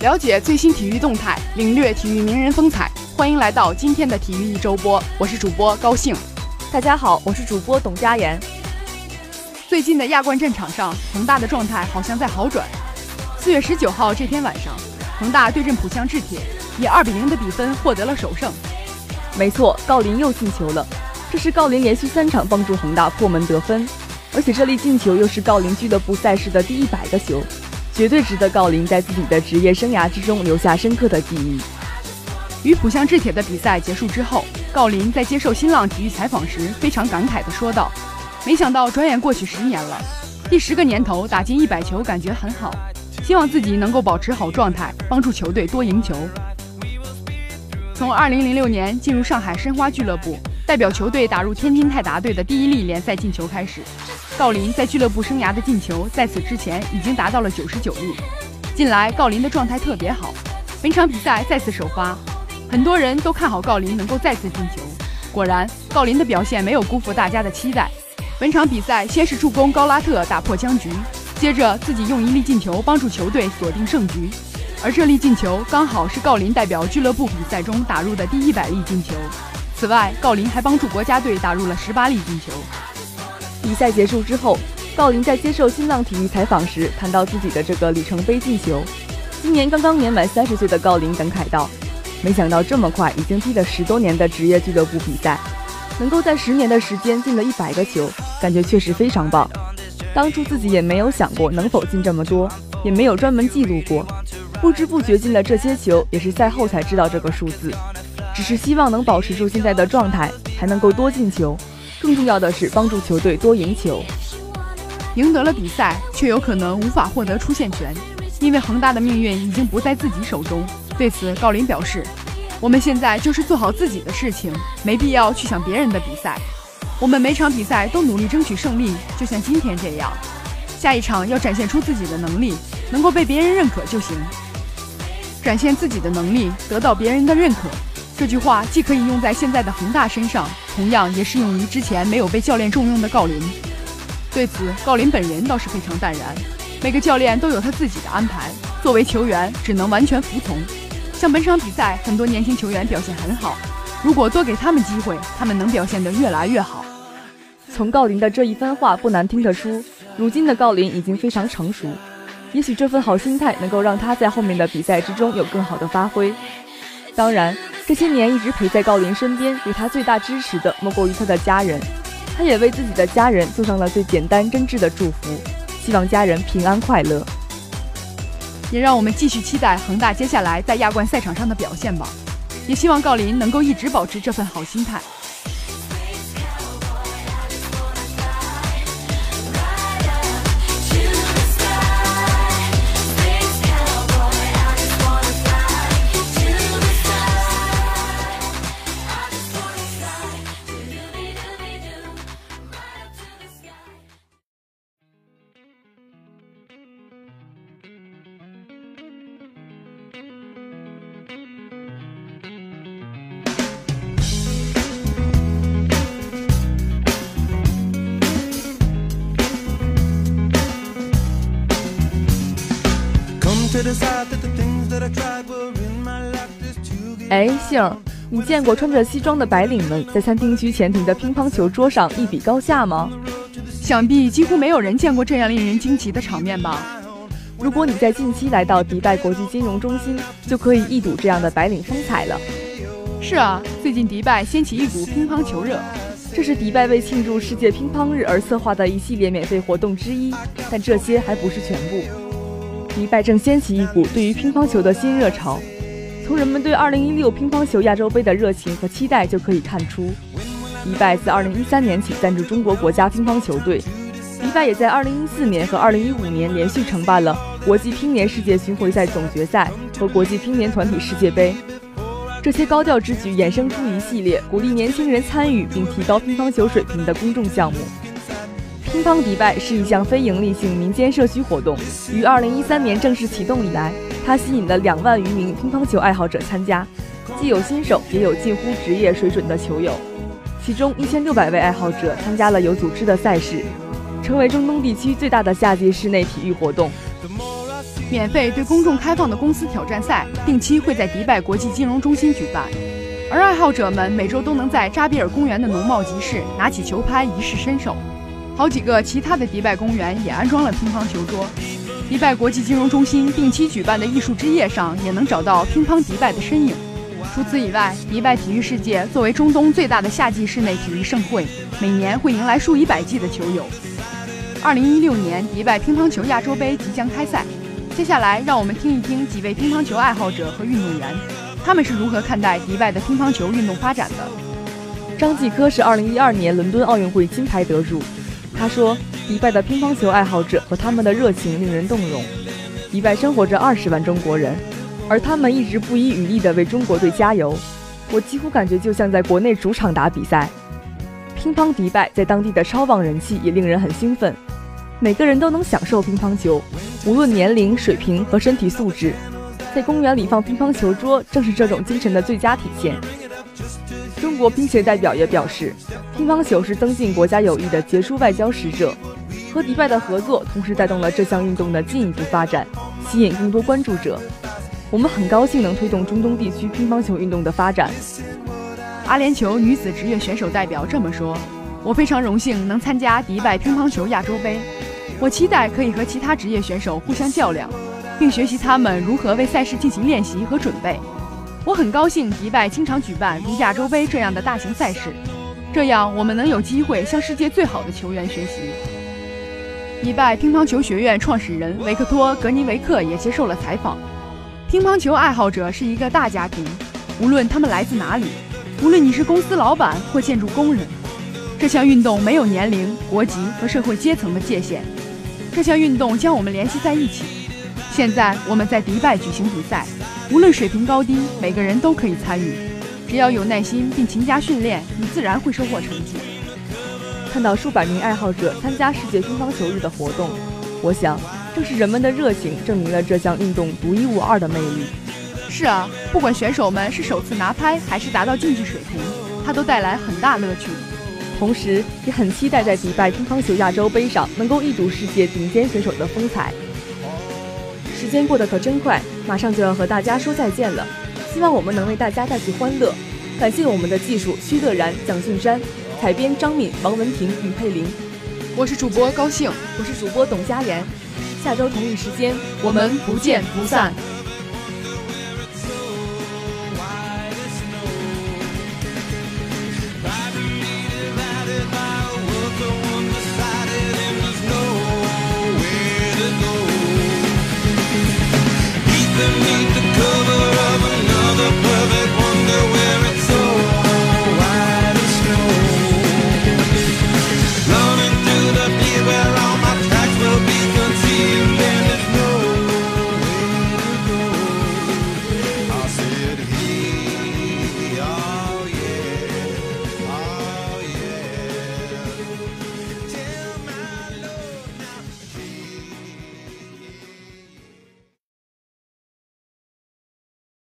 了解最新体育动态，领略体育名人风采，欢迎来到今天的体育一周播。我是主播高兴。大家好，我是主播董佳妍。最近的亚冠战场上，恒大的状态好像在好转。四月十九号这天晚上，恒大对阵浦项制铁，以二比零的比分获得了首胜。没错，郜林又进球了，这是郜林连续三场帮助恒大破门得分，而且这粒进球又是郜林俱乐部赛事的第一百个球。绝对值得郜林在自己的职业生涯之中留下深刻的记忆。与浦项制铁的比赛结束之后，郜林在接受新浪体育采访时非常感慨地说道：“没想到转眼过去十年了，第十个年头打进一百球，感觉很好。希望自己能够保持好状态，帮助球队多赢球。”从2006年进入上海申花俱乐部，代表球队打入天津泰达队的第一粒联赛进球开始。郜林在俱乐部生涯的进球，在此之前已经达到了九十九粒。近来郜林的状态特别好，本场比赛再次首发，很多人都看好郜林能够再次进球。果然，郜林的表现没有辜负大家的期待。本场比赛先是助攻高拉特打破僵局，接着自己用一粒进球帮助球队锁定胜局。而这粒进球刚好是郜林代表俱乐部比赛中打入的第一百粒进球。此外，郜林还帮助国家队打入了十八粒进球。比赛结束之后，郜林在接受新浪体育采访时谈到自己的这个里程碑进球。今年刚刚年满三十岁的郜林感慨道：“没想到这么快，已经踢了十多年的职业俱乐部比赛，能够在十年的时间进了一百个球，感觉确实非常棒。当初自己也没有想过能否进这么多，也没有专门记录过，不知不觉进了这些球，也是赛后才知道这个数字。只是希望能保持住现在的状态，还能够多进球。”更重要的是帮助球队多赢球。赢得了比赛，却有可能无法获得出线权，因为恒大的命运已经不在自己手中。对此，郜林表示：“我们现在就是做好自己的事情，没必要去想别人的比赛。我们每场比赛都努力争取胜利，就像今天这样。下一场要展现出自己的能力，能够被别人认可就行。展现自己的能力，得到别人的认可。”这句话既可以用在现在的恒大身上，同样也适用于之前没有被教练重用的郜林。对此，郜林本人倒是非常淡然。每个教练都有他自己的安排，作为球员只能完全服从。像本场比赛，很多年轻球员表现很好，如果多给他们机会，他们能表现得越来越好。从郜林的这一番话不难听得出，如今的郜林已经非常成熟。也许这份好心态能够让他在后面的比赛之中有更好的发挥。当然。这些年一直陪在郜林身边，给他最大支持的莫过于他的家人。他也为自己的家人送上了最简单真挚的祝福，希望家人平安快乐。也让我们继续期待恒大接下来在亚冠赛场上的表现吧。也希望郜林能够一直保持这份好心态。哎，杏儿，你见过穿着西装的白领们在餐厅区前庭的乒乓球桌上一比高下吗？想必几乎没有人见过这样令人惊奇的场面吧。如果你在近期来到迪拜国际金融中心，就可以一睹这样的白领风采了。是啊，最近迪拜掀起一股乒乓球热，这是迪拜为庆祝世界乒乓日而策划的一系列免费活动之一。但这些还不是全部，迪拜正掀起一股对于乒乓球的新热潮。从人们对2016乒乓球亚洲杯的热情和期待就可以看出，迪拜自2013年起赞助中国国家乒乓球队，迪拜也在2014年和2015年连续承办了国际乒联世界巡回赛总决赛和国际乒联团体世界杯。这些高调之举衍生出一系列鼓励年轻人参与并提高乒乓球水平的公众项目。乒乓迪拜是一项非营利性民间社区活动，于2013年正式启动以来，它吸引了两万余名乒乓球爱好者参加，既有新手，也有近乎职业水准的球友。其中一千六百位爱好者参加了有组织的赛事，成为中东地区最大的夏季室内体育活动。免费对公众开放的公司挑战赛，定期会在迪拜国际金融中心举办，而爱好者们每周都能在扎比尔公园的农贸集市拿起球拍一试身手。好几个其他的迪拜公园也安装了乒乓球桌，迪拜国际金融中心定期举办的艺术之夜上也能找到乒乓迪拜的身影。除此以外，迪拜体育世界作为中东最大的夏季室内体育盛会，每年会迎来数以百计的球友。二零一六年迪拜乒乓球亚洲杯即将开赛，接下来让我们听一听几位乒乓球爱好者和运动员，他们是如何看待迪拜的乒乓球运动发展的。张继科是二零一二年伦敦奥运会金牌得主。他说：“迪拜的乒乓球爱好者和他们的热情令人动容。迪拜生活着二十万中国人，而他们一直不遗余力地为中国队加油。我几乎感觉就像在国内主场打比赛。乒乓迪拜在当地的超旺人气也令人很兴奋。每个人都能享受乒乓球，无论年龄、水平和身体素质。在公园里放乒乓球桌，正是这种精神的最佳体现。”中国乒协代表也表示，乒乓球是增进国家友谊的杰出外交使者。和迪拜的合作，同时带动了这项运动的进一步发展，吸引更多关注者。我们很高兴能推动中东地区乒乓球运动的发展。阿联酋女子职业选手代表这么说：“我非常荣幸能参加迪拜乒乓球亚洲杯，我期待可以和其他职业选手互相较量，并学习他们如何为赛事进行练习和准备。”我很高兴迪拜经常举办如亚洲杯这样的大型赛事，这样我们能有机会向世界最好的球员学习。迪拜乒乓球学院创始人维克托·格尼维克也接受了采访。乒乓球爱好者是一个大家庭，无论他们来自哪里，无论你是公司老板或建筑工人，这项运动没有年龄、国籍和社会阶层的界限。这项运动将我们联系在一起。现在我们在迪拜举行比赛。无论水平高低，每个人都可以参与。只要有耐心并勤加训练，你自然会收获成绩。看到数百名爱好者参加世界乒乓球日的活动，我想，正是人们的热情证明了这项运动独一无二的魅力。是啊，不管选手们是首次拿拍还是达到竞技水平，它都带来很大乐趣。同时，也很期待在迪拜乒乓球亚洲杯上能够一睹世界顶尖选手的风采。时间过得可真快，马上就要和大家说再见了。希望我们能为大家带去欢乐。感谢我们的技术徐乐然、蒋俊山，采编张敏、王文婷、于佩玲。我是主播高兴，我是主播董佳妍。下周同一时间，我们不见不散。